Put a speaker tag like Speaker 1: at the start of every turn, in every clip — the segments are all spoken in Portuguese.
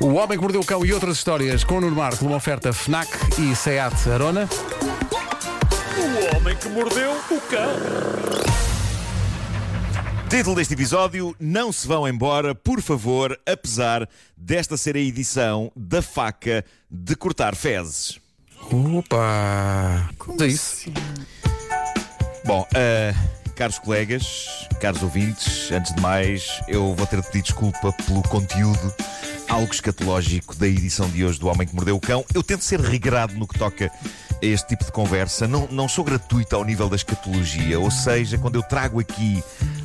Speaker 1: O Homem que Mordeu o Cão e outras histórias com o Nuno Marco, uma oferta FNAC e SEAT Arona.
Speaker 2: O homem que mordeu o cão.
Speaker 3: Título deste episódio: Não se vão embora, por favor, apesar desta ser a edição da faca de cortar fezes.
Speaker 1: Opa! é isso?
Speaker 3: Bom, ah, caros colegas, caros ouvintes, antes de mais, eu vou ter de pedir desculpa pelo conteúdo algo escatológico da edição de hoje do Homem que Mordeu o Cão. Eu tento ser regrado no que toca a este tipo de conversa. Não, não sou gratuito ao nível da escatologia, ou seja, quando eu trago aqui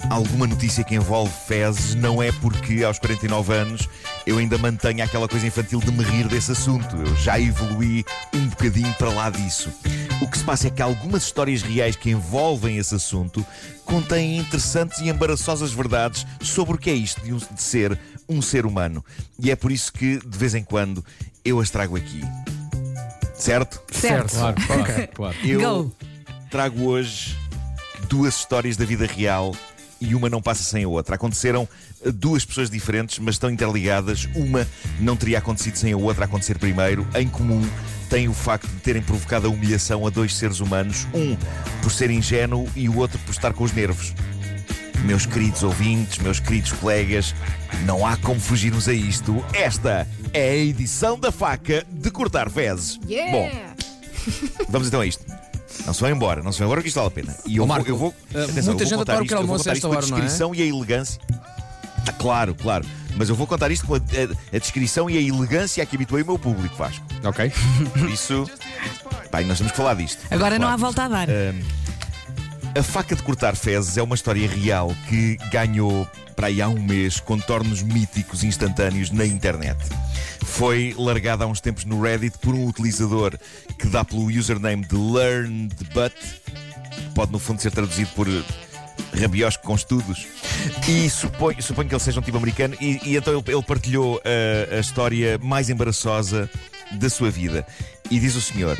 Speaker 3: alguma notícia que envolve fezes, não é porque aos 49 anos eu ainda mantenho aquela coisa infantil de me rir desse assunto. Eu já evoluí um bocadinho para lá disso. O que se passa é que algumas histórias reais que envolvem esse assunto contêm interessantes e embaraçosas verdades sobre o que é isto de, um- de ser um ser humano. E é por isso que, de vez em quando, eu as trago aqui. Certo?
Speaker 4: Certo.
Speaker 1: Claro, ok.
Speaker 4: Claro.
Speaker 3: Eu
Speaker 4: Go.
Speaker 3: trago hoje duas histórias da vida real e uma não passa sem a outra. Aconteceram a duas pessoas diferentes, mas estão interligadas. Uma não teria acontecido sem a outra acontecer primeiro. Em comum tem o facto de terem provocado a humilhação a dois seres humanos, um por ser ingênuo e o outro por estar com os nervos. Meus queridos ouvintes, meus queridos colegas, não há como fugirmos a isto. Esta é a edição da faca de cortar fezes.
Speaker 4: Yeah.
Speaker 3: Bom, Vamos então a isto. Não se vão embora, não se vão embora que isto vale a pena. E eu,
Speaker 4: Ó,
Speaker 3: vou,
Speaker 4: Marco,
Speaker 3: eu vou.
Speaker 4: eh,
Speaker 3: atenção,
Speaker 4: muita
Speaker 3: eu vou
Speaker 4: gente
Speaker 3: contar
Speaker 4: adora o
Speaker 3: isto,
Speaker 4: pequeno
Speaker 3: eu vou
Speaker 4: almoço
Speaker 3: contar
Speaker 4: a
Speaker 3: isto
Speaker 4: esta
Speaker 3: com a
Speaker 4: hora, não é?
Speaker 3: descrição e a elegância. Ah, claro, claro. Mas eu vou contar isto com a, a- a descrição e a elegância a que habituei o meu público, Vasco.
Speaker 1: Ok.
Speaker 3: Por isso. Pai, nós temos que falar disto.
Speaker 5: Agora não há volta a dar.
Speaker 3: a faca de cortar fezes é uma história real que ganhou para aí há um mês contornos míticos instantâneos na internet. Foi largada há uns tempos no Reddit por um utilizador que dá pelo username de LearnedBut, que pode no fundo ser traduzido por eh, rabiosco com estudos. E suponho, suponho que ele seja um tipo americano, e, e então ele, ele partilhou eh, a história mais embaraçosa da sua vida. E diz o senhor: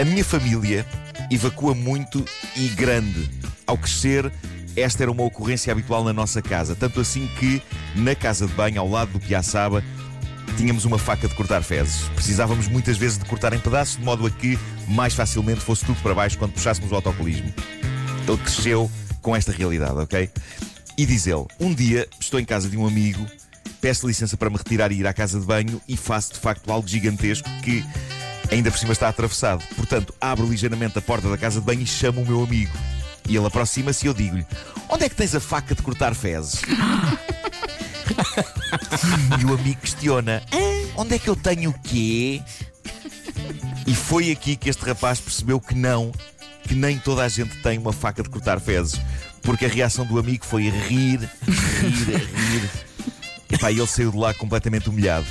Speaker 3: a minha família evacua muito e grande. Ao crescer, esta era uma ocorrência habitual na nossa casa. Tanto assim que, na casa de banho, ao lado do Piaçaba, tínhamos uma faca de cortar fezes. Precisávamos muitas vezes de cortar em pedaços, de modo a que mais facilmente fosse tudo para baixo quando puxássemos o autocolismo. Ele cresceu com esta realidade, ok? E diz ele: Um dia estou em casa de um amigo, peço licença para me retirar e ir à casa de banho e faço de facto algo gigantesco que ainda por cima está atravessado. Portanto, abro ligeiramente a porta da casa de banho e chamo o meu amigo. E ele aproxima-se e eu digo-lhe: Onde é que tens a faca de cortar fezes? e o amigo questiona: Onde é que eu tenho o quê? E foi aqui que este rapaz percebeu que não, que nem toda a gente tem uma faca de cortar fezes. Porque a reação do amigo foi rir, rir, rir. Epá, e ele saiu de lá completamente humilhado.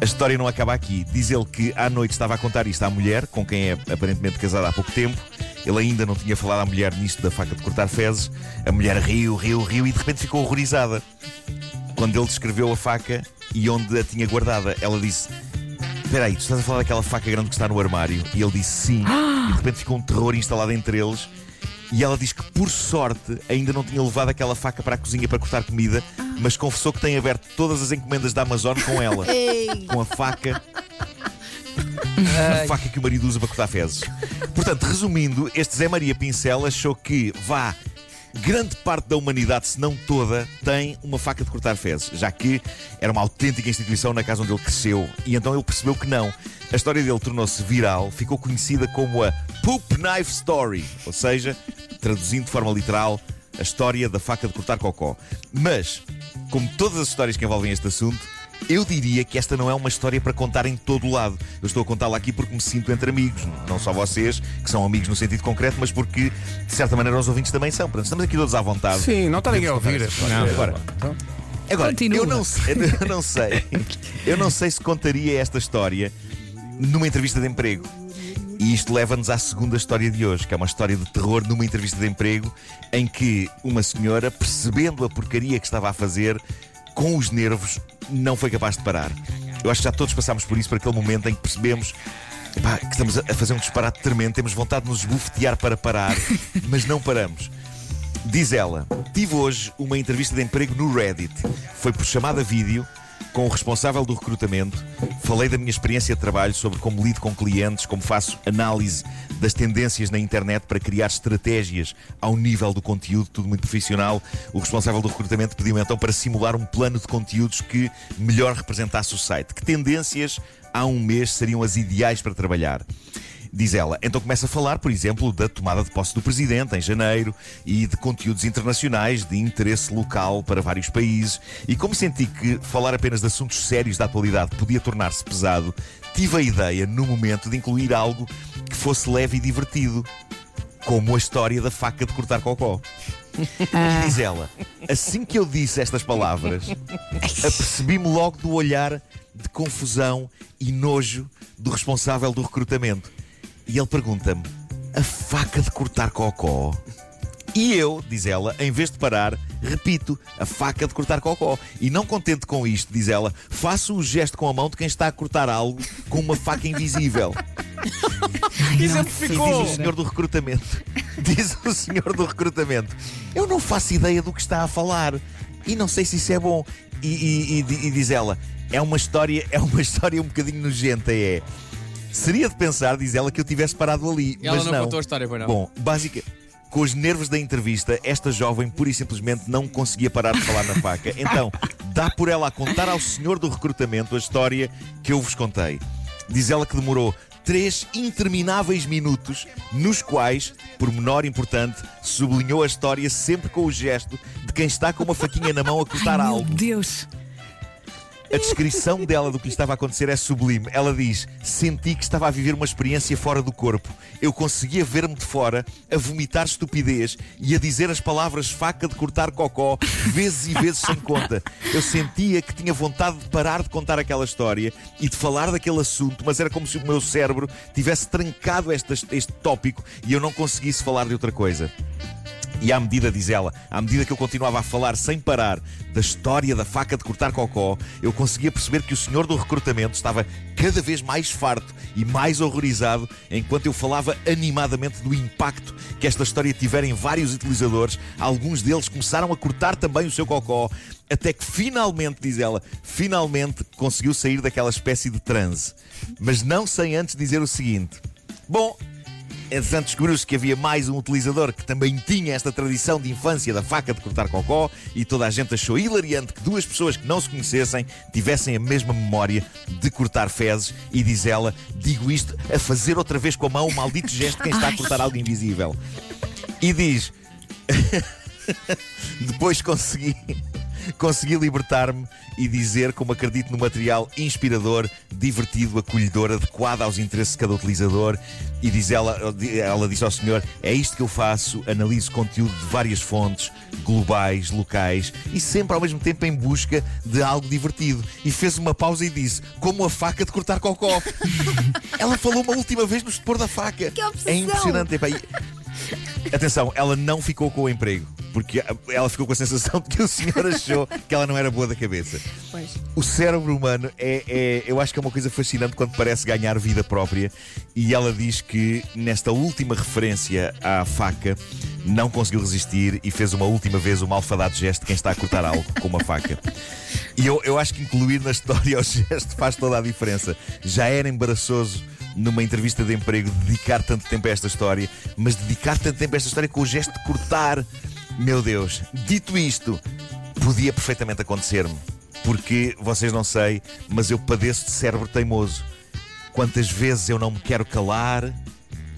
Speaker 3: A história não acaba aqui. Diz ele que à noite estava a contar isto à mulher, com quem é aparentemente casado há pouco tempo. Ele ainda não tinha falado à mulher nisto da faca de cortar fezes. A mulher riu, riu, riu e de repente ficou horrorizada. Quando ele descreveu a faca e onde a tinha guardada, ela disse: Espera aí, tu estás a falar daquela faca grande que está no armário? E ele disse sim. E de repente ficou um terror instalado entre eles. E ela diz que, por sorte, ainda não tinha levado aquela faca para a cozinha para cortar comida, mas confessou que tem aberto todas as encomendas da Amazon com ela. Com a faca. A faca que o marido usa para cortar fezes. Portanto, resumindo, este Zé Maria Pincel achou que, vá, grande parte da humanidade, se não toda, tem uma faca de cortar fezes, já que era uma autêntica instituição na casa onde ele cresceu. E então ele percebeu que não. A história dele tornou-se viral, ficou conhecida como a Poop Knife Story, ou seja, traduzindo de forma literal, a história da faca de cortar cocó. Mas, como todas as histórias que envolvem este assunto, eu diria que esta não é uma história para contar em todo o lado. Eu estou a contá-la aqui porque me sinto entre amigos. Não só vocês, que são amigos no sentido concreto, mas porque, de certa maneira, os ouvintes também são. Portanto, estamos aqui todos à vontade.
Speaker 1: Sim, não está ninguém a ouvir.
Speaker 3: Agora, agora
Speaker 5: Continua.
Speaker 3: eu não, sei, eu não sei. Eu não sei se contaria esta história numa entrevista de emprego. E isto leva-nos à segunda história de hoje, que é uma história de terror numa entrevista de emprego, em que uma senhora, percebendo a porcaria que estava a fazer, com os nervos, não foi capaz de parar. Eu acho que já todos passámos por isso, por aquele momento em que percebemos epá, que estamos a fazer um disparate tremendo, temos vontade de nos esbofetear para parar, mas não paramos. Diz ela: Tive hoje uma entrevista de emprego no Reddit. Foi por chamada vídeo, com o responsável do recrutamento, falei da minha experiência de trabalho sobre como lido com clientes, como faço análise das tendências na internet para criar estratégias ao nível do conteúdo, tudo muito profissional. O responsável do recrutamento pediu então para simular um plano de conteúdos que melhor representasse o site. Que tendências há um mês seriam as ideais para trabalhar? Diz ela. Então começa a falar, por exemplo, da tomada de posse do presidente em janeiro e de conteúdos internacionais de interesse local para vários países. E como senti que falar apenas de assuntos sérios da atualidade podia tornar-se pesado, tive a ideia, no momento, de incluir algo que fosse leve e divertido, como a história da faca de cortar cocó. E diz ela, assim que eu disse estas palavras, apercebi-me logo do olhar de confusão e nojo do responsável do recrutamento. E ele pergunta-me: a faca de cortar cocó? E eu, diz ela, em vez de parar, repito, a faca de cortar cocó. E não contente com isto, diz ela, faço o gesto com a mão de quem está a cortar algo com uma faca invisível.
Speaker 2: Exemplificou.
Speaker 3: E diz o senhor do recrutamento. Diz o senhor do recrutamento. Eu não faço ideia do que está a falar. E não sei se isso é bom. E, e- e- e diz ela, é uma história, é uma história um bocadinho nojenta, é. Seria de pensar, diz ela, que eu tivesse parado ali.
Speaker 4: Ela
Speaker 3: mas
Speaker 4: não
Speaker 3: não
Speaker 4: contou a história, pois não?
Speaker 3: Bom, básica. Com os nervos da entrevista, esta jovem pura e simplesmente não conseguia parar de falar na faca. Então, dá por ela a contar ao senhor do recrutamento a história que eu vos contei. Diz ela que demorou três intermináveis minutos, nos quais, por menor importante, sublinhou a história sempre com o gesto de quem está com uma faquinha na mão a cortar
Speaker 5: Meu
Speaker 3: algo.
Speaker 5: Deus.
Speaker 3: A descrição dela do que lhe estava a acontecer é sublime. Ela diz: Senti que estava a viver uma experiência fora do corpo. Eu conseguia ver-me de fora, a vomitar estupidez e a dizer as palavras faca de cortar cocó, vezes e vezes sem conta. Eu sentia que tinha vontade de parar de contar aquela história e de falar daquele assunto, mas era como se o meu cérebro tivesse trancado este, este tópico e eu não conseguisse falar de outra coisa. E à medida, diz ela, à medida que eu continuava a falar sem parar da história da faca de cortar cocó, eu conseguia perceber que o senhor do recrutamento estava cada vez mais farto e mais horrorizado enquanto eu falava animadamente do impacto que esta história tivera em vários utilizadores. Alguns deles começaram a cortar também o seu cocó, até que finalmente, diz ela, finalmente conseguiu sair daquela espécie de transe. Mas não sem antes dizer o seguinte: Bom, Entretanto, descobriu-se que havia mais um utilizador que também tinha esta tradição de infância da faca de cortar cocó e toda a gente achou hilariante que duas pessoas que não se conhecessem tivessem a mesma memória de cortar fezes e diz ela, digo isto a fazer outra vez com a mão o maldito gesto de quem está a cortar algo invisível. E diz, depois consegui consegui libertar-me e dizer como acredito no material inspirador, divertido, acolhedor, adequado aos interesses de cada utilizador. E diz ela, ela disse ao senhor: é isto que eu faço, analiso conteúdo de várias fontes, globais, locais, e sempre ao mesmo tempo em busca de algo divertido. E fez uma pausa e disse: como a faca de cortar cocó. ela falou uma última vez no expor da faca.
Speaker 5: Que obsessão!
Speaker 3: É impressionante. Epá, e- Atenção, ela não ficou com o emprego, porque ela ficou com a sensação de que o senhor achou que ela não era boa da cabeça.
Speaker 5: Pois.
Speaker 3: O cérebro humano é, é- eu acho que é uma coisa fascinante quando parece ganhar vida própria. E ela diz que nesta última referência à faca não conseguiu resistir e fez uma última vez o malfadado gesto de quem está a cortar algo com uma faca. E eu, eu acho que incluir na história o gesto faz toda a diferença. Já era embaraçoso numa entrevista de emprego dedicar tanto tempo a esta história, mas dedicar tanto tempo a esta história com o gesto de cortar. Meu Deus, dito isto, podia perfeitamente acontecer-me. Porque vocês não sei, mas eu padeço de cérebro teimoso. Quantas vezes eu não me quero calar,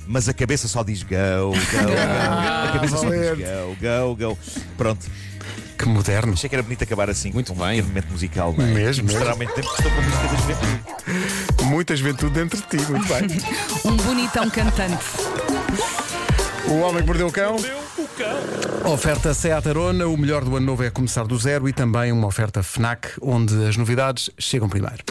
Speaker 3: mas a cabeça só diz go, go, go. A cabeça só diz go, go, go. Pronto,
Speaker 1: Que moderno.
Speaker 3: achei que era bonito acabar assim.
Speaker 4: Muito
Speaker 3: com um
Speaker 4: bem.
Speaker 3: pequeno momento musical, não é?
Speaker 1: Mesmo,
Speaker 3: Mostrar
Speaker 1: mesmo.
Speaker 3: ao mesmo tempo que estou com a música da juventude.
Speaker 1: Muita juventude dentro de ti. Muito bem.
Speaker 5: Um bonitão cantante.
Speaker 1: O Homem que Mordeu o Cão.
Speaker 2: Deu cão.
Speaker 1: Oferta Seat Arona. O melhor do ano novo é começar do zero e também uma oferta FNAC, onde as novidades chegam primeiro.